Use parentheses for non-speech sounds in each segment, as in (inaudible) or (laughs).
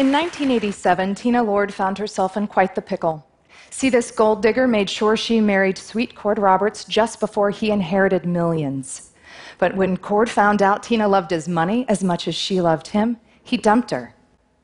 In 1987, Tina Lord found herself in quite the pickle. See, this gold digger made sure she married sweet Cord Roberts just before he inherited millions. But when Cord found out Tina loved his money as much as she loved him, he dumped her.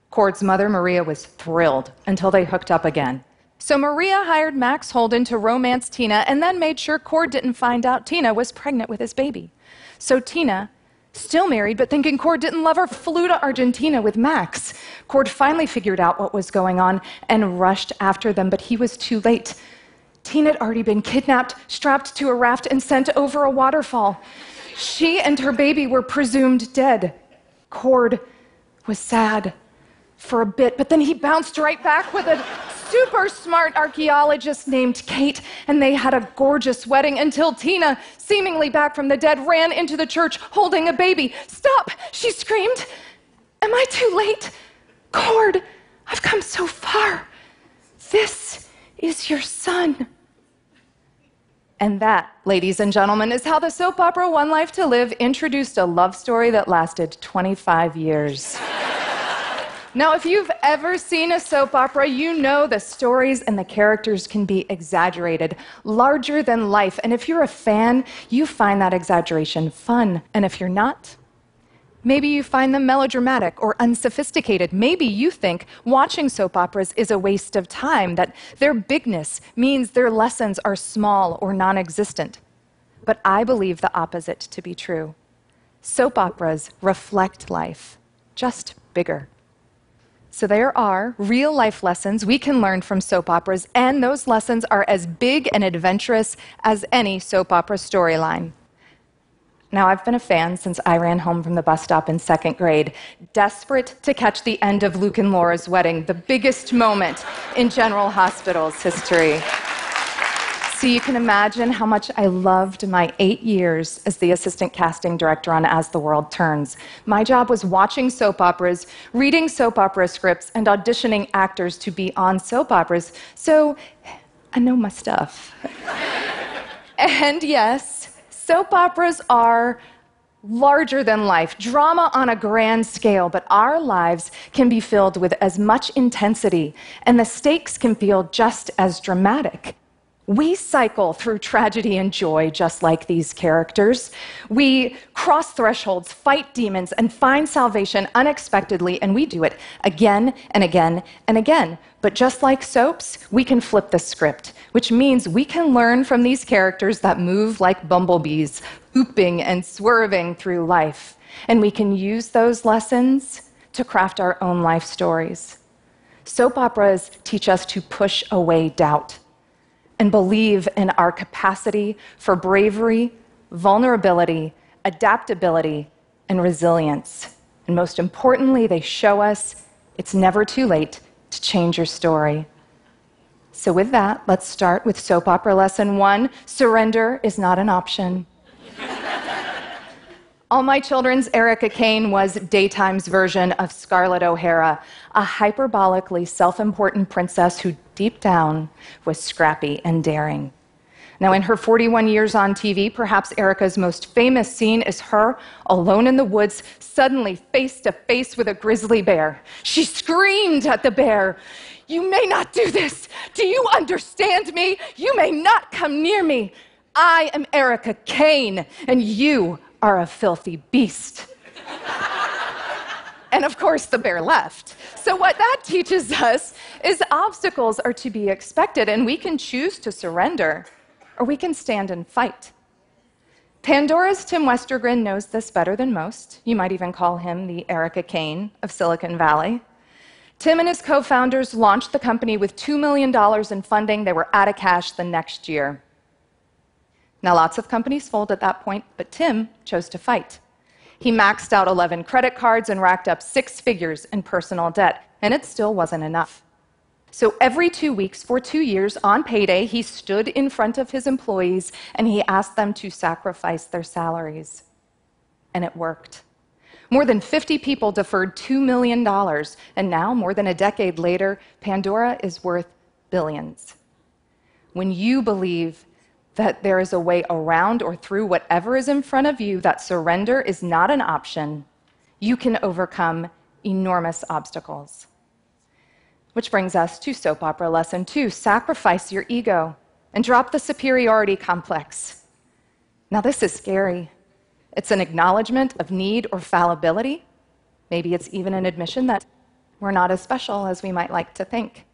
Cord's mother, Maria, was thrilled until they hooked up again. So Maria hired Max Holden to romance Tina and then made sure Cord didn't find out Tina was pregnant with his baby. So Tina Still married, but thinking Cord didn't love her, flew to Argentina with Max. Cord finally figured out what was going on and rushed after them, but he was too late. Tina had already been kidnapped, strapped to a raft, and sent over a waterfall. She and her baby were presumed dead. Cord was sad for a bit, but then he bounced right back with a super smart archaeologist named Kate, and they had a gorgeous wedding until Tina, seemingly back from the dead, ran into the church holding a baby. Stop! She screamed. Am I too late? Cord, I've come so far. This is your son. And that, ladies and gentlemen, is how the soap opera One Life to Live introduced a love story that lasted 25 years. Now, if you've ever seen a soap opera, you know the stories and the characters can be exaggerated, larger than life. And if you're a fan, you find that exaggeration fun. And if you're not, Maybe you find them melodramatic or unsophisticated. Maybe you think watching soap operas is a waste of time, that their bigness means their lessons are small or non existent. But I believe the opposite to be true. Soap operas reflect life, just bigger. So there are real life lessons we can learn from soap operas, and those lessons are as big and adventurous as any soap opera storyline. Now, I've been a fan since I ran home from the bus stop in second grade, desperate to catch the end of Luke and Laura's wedding, the biggest moment in General Hospital's history. So you can imagine how much I loved my eight years as the assistant casting director on As the World Turns. My job was watching soap operas, reading soap opera scripts, and auditioning actors to be on soap operas. So I know my stuff. and yes, soap operas are larger than life, drama on a grand scale, but our lives can be filled with as much intensity, and the stakes can feel just as dramatic. We cycle through tragedy and joy just like these characters. We cross thresholds, fight demons, and find salvation unexpectedly, and we do it again and again and again. But just like soaps, we can flip the script, which means we can learn from these characters that move like bumblebees, hooping and swerving through life. And we can use those lessons to craft our own life stories. Soap operas teach us to push away doubt and believe in our capacity for bravery, vulnerability, adaptability, and resilience. And most importantly, they show us it's never too late to change your story. So, with that, let's start with soap opera lesson one surrender is not an option. (laughs) All My Children's Erica Kane was daytime's version of Scarlett O'Hara, a hyperbolically self important princess who deep down was scrappy and daring. Now, in her 41 years on TV, perhaps Erica's most famous scene is her alone in the woods, suddenly face to face with a grizzly bear. She screamed at the bear, You may not do this. Do you understand me? You may not come near me. I am Erica Kane, and you are a filthy beast. (laughs) and of course, the bear left. So, what that teaches us is obstacles are to be expected, and we can choose to surrender or we can stand and fight. Pandora's Tim Westergren knows this better than most. You might even call him the Erica Kane of Silicon Valley. Tim and his co founders launched the company with $2 million in funding. They were out of cash the next year. Now, lots of companies fold at that point, but Tim chose to fight. He maxed out 11 credit cards and racked up six figures in personal debt, and it still wasn't enough. So every two weeks for two years on payday, he stood in front of his employees and he asked them to sacrifice their salaries. And it worked. More than 50 people deferred $2 million, and now, more than a decade later, Pandora is worth billions. When you believe that there is a way around or through whatever is in front of you, that surrender is not an option, you can overcome enormous obstacles. Which brings us to soap opera lesson two sacrifice your ego and drop the superiority complex. Now, this is scary. It's an acknowledgement of need or fallibility. Maybe it's even an admission that we're not as special as we might like to think.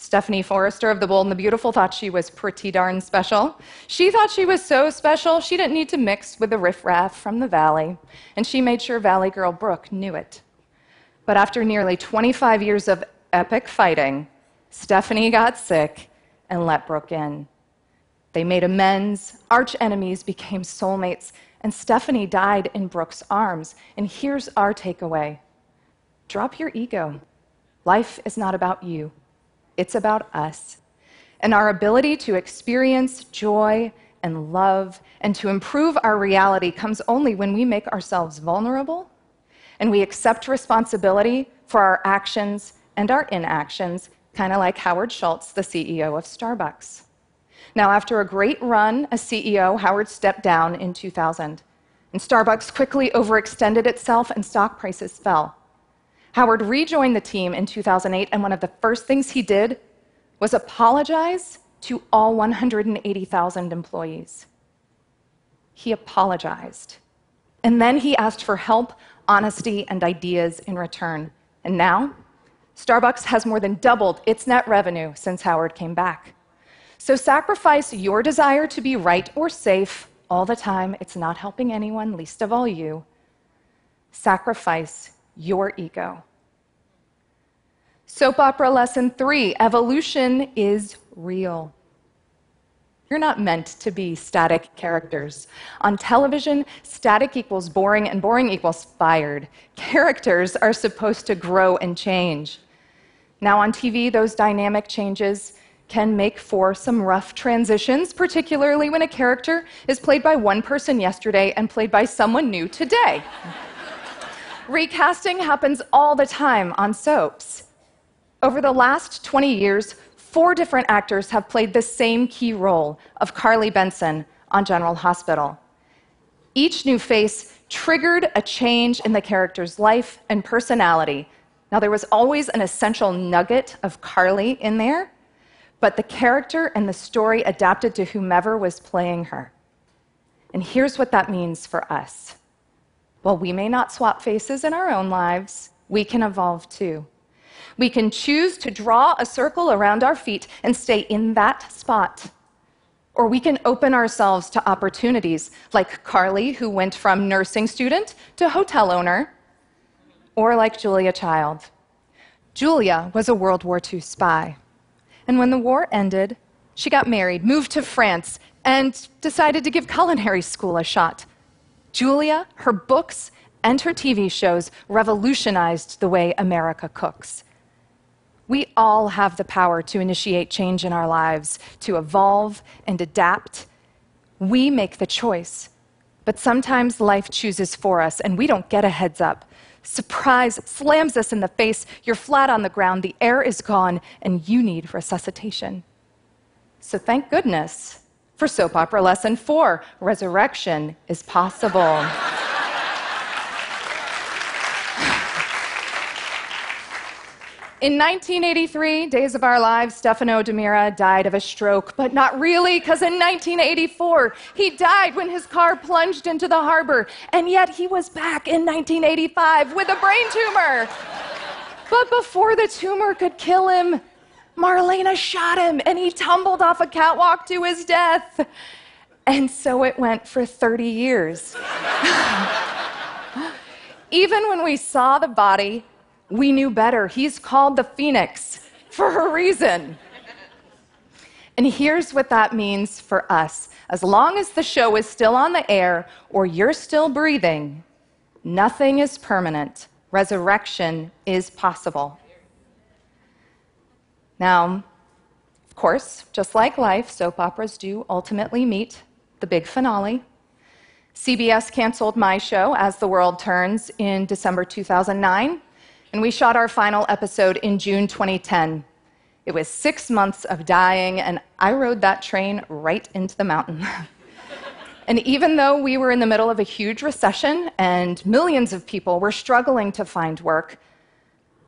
Stephanie Forrester of The Bold and the Beautiful thought she was pretty darn special. She thought she was so special she didn't need to mix with the riffraff from the valley, and she made sure Valley Girl Brooke knew it. But after nearly 25 years of epic fighting, Stephanie got sick and let Brooke in. They made amends, arch enemies became soulmates, and Stephanie died in Brooke's arms. And here's our takeaway drop your ego. Life is not about you. It's about us. And our ability to experience joy and love and to improve our reality comes only when we make ourselves vulnerable and we accept responsibility for our actions and our inactions, kind of like Howard Schultz, the CEO of Starbucks. Now, after a great run as CEO, Howard stepped down in 2000, and Starbucks quickly overextended itself and stock prices fell. Howard rejoined the team in 2008, and one of the first things he did was apologize to all 180,000 employees. He apologized. And then he asked for help, honesty, and ideas in return. And now, Starbucks has more than doubled its net revenue since Howard came back. So sacrifice your desire to be right or safe all the time. It's not helping anyone, least of all you. Sacrifice your ego. Soap opera lesson three evolution is real. You're not meant to be static characters. On television, static equals boring and boring equals fired. Characters are supposed to grow and change. Now, on TV, those dynamic changes can make for some rough transitions, particularly when a character is played by one person yesterday and played by someone new today. (laughs) Recasting happens all the time on soaps. Over the last 20 years, four different actors have played the same key role of Carly Benson on General Hospital. Each new face triggered a change in the character's life and personality. Now, there was always an essential nugget of Carly in there, but the character and the story adapted to whomever was playing her. And here's what that means for us while we may not swap faces in our own lives, we can evolve too. We can choose to draw a circle around our feet and stay in that spot. Or we can open ourselves to opportunities, like Carly, who went from nursing student to hotel owner, or like Julia Child. Julia was a World War II spy. And when the war ended, she got married, moved to France, and decided to give culinary school a shot. Julia, her books, and her TV shows revolutionized the way America cooks. We all have the power to initiate change in our lives, to evolve and adapt. We make the choice. But sometimes life chooses for us, and we don't get a heads up. Surprise slams us in the face. You're flat on the ground, the air is gone, and you need resuscitation. So thank goodness for soap opera lesson four resurrection is possible. In 1983, Days of Our Lives, Stefano DiMera died of a stroke, but not really, because in 1984, he died when his car plunged into the harbor, and yet he was back in 1985 with a brain tumor. But before the tumor could kill him, Marlena shot him, and he tumbled off a catwalk to his death. And so it went for 30 years. (laughs) Even when we saw the body, we knew better. He's called the Phoenix for a reason. And here's what that means for us as long as the show is still on the air or you're still breathing, nothing is permanent. Resurrection is possible. Now, of course, just like life, soap operas do ultimately meet the big finale. CBS canceled my show, As the World Turns, in December 2009 and we shot our final episode in June 2010. It was six months of dying, and I rode that train right into the mountain. (laughs) and even though we were in the middle of a huge recession and millions of people were struggling to find work,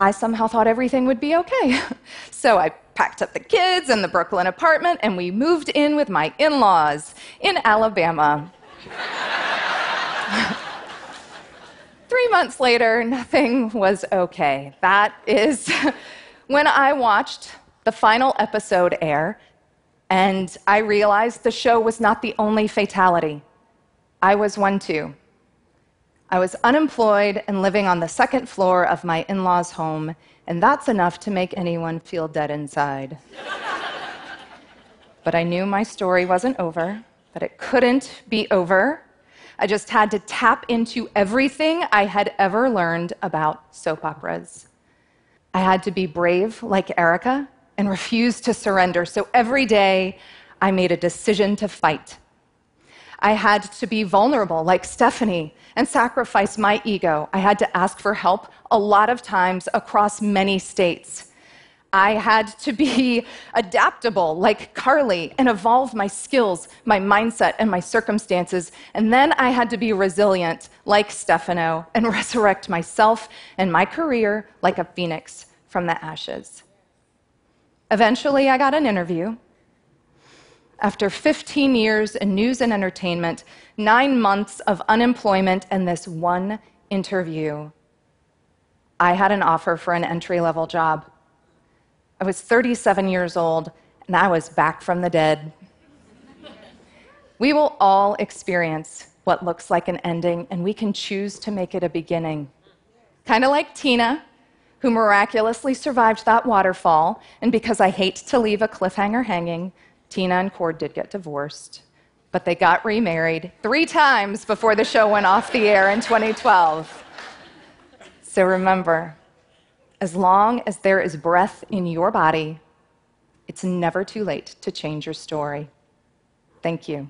I somehow thought everything would be okay. (laughs) So I packed up the kids and the Brooklyn apartment, and we moved in with my in laws in Alabama. (laughs) Three months later, nothing was okay. That is (laughs) when I watched the final episode air, and I realized the show was not the only fatality. I was one too. I was unemployed and living on the second floor of my in law's home, and that's enough to make anyone feel dead inside. but I knew my story wasn't over, that it couldn't be over. I just had to tap into everything I had ever learned about soap operas. I had to be brave like Erica and refuse to surrender. So every day, I made a decision to fight. I had to be vulnerable like Stephanie and sacrifice my ego. I had to ask for help a lot of times across many states. I had to be (laughs) adaptable like Carly and evolve my skills, my mindset, and my circumstances. And then I had to be resilient like Stefano and (laughs) resurrect myself and my career like a phoenix from the ashes. Eventually, I got an interview after 15 years in news and entertainment, nine months of unemployment, and this one interview, I had an offer for an entry level job. I was 37 years old, and I was back from the dead. we will all experience what looks like an ending, and we can choose to make it a beginning. Kind of like Tina, who miraculously survived that waterfall, and because I hate to leave a cliffhanger hanging, Tina and Cord did get divorced, but they got remarried three times before the show went off the air in 2012. So remember, as long as there is breath in your body, it's never too late to change your story. Thank you.